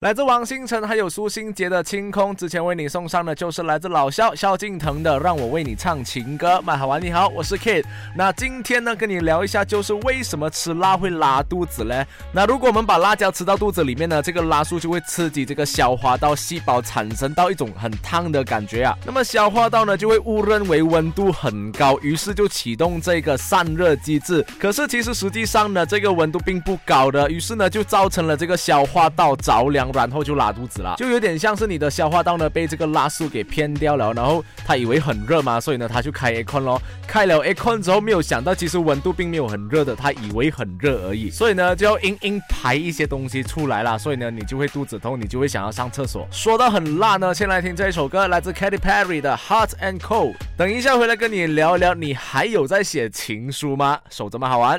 来自王星辰还有苏新杰的清空，之前为你送上的就是来自老萧萧敬腾的《让我为你唱情歌》。麦好玩你好，我是 Kid。那今天呢，跟你聊一下，就是为什么吃辣会拉肚子嘞？那如果我们把辣椒吃到肚子里面呢，这个辣素就会刺激这个消化道细胞，产生到一种很烫的感觉啊。那么消化道呢，就会误认为温度很高，于是就启动这个散热机制。可是其实实际上呢，这个温度并不高的，于是呢，就造成了这个消化道着凉。然后就拉肚子了，就有点像是你的消化道呢被这个辣素给骗掉了，然后他以为很热嘛，所以呢他就开 Acon 咯，开了 Acon 之后没有想到其实温度并没有很热的，他以为很热而已，所以呢就要硬硬排一些东西出来了，所以呢你就会肚子痛，你就会想要上厕所。说到很辣呢，先来听这一首歌，来自 Katy Perry 的 Hot and Cold。等一下回来跟你聊一聊，你还有在写情书吗？手这么？好玩。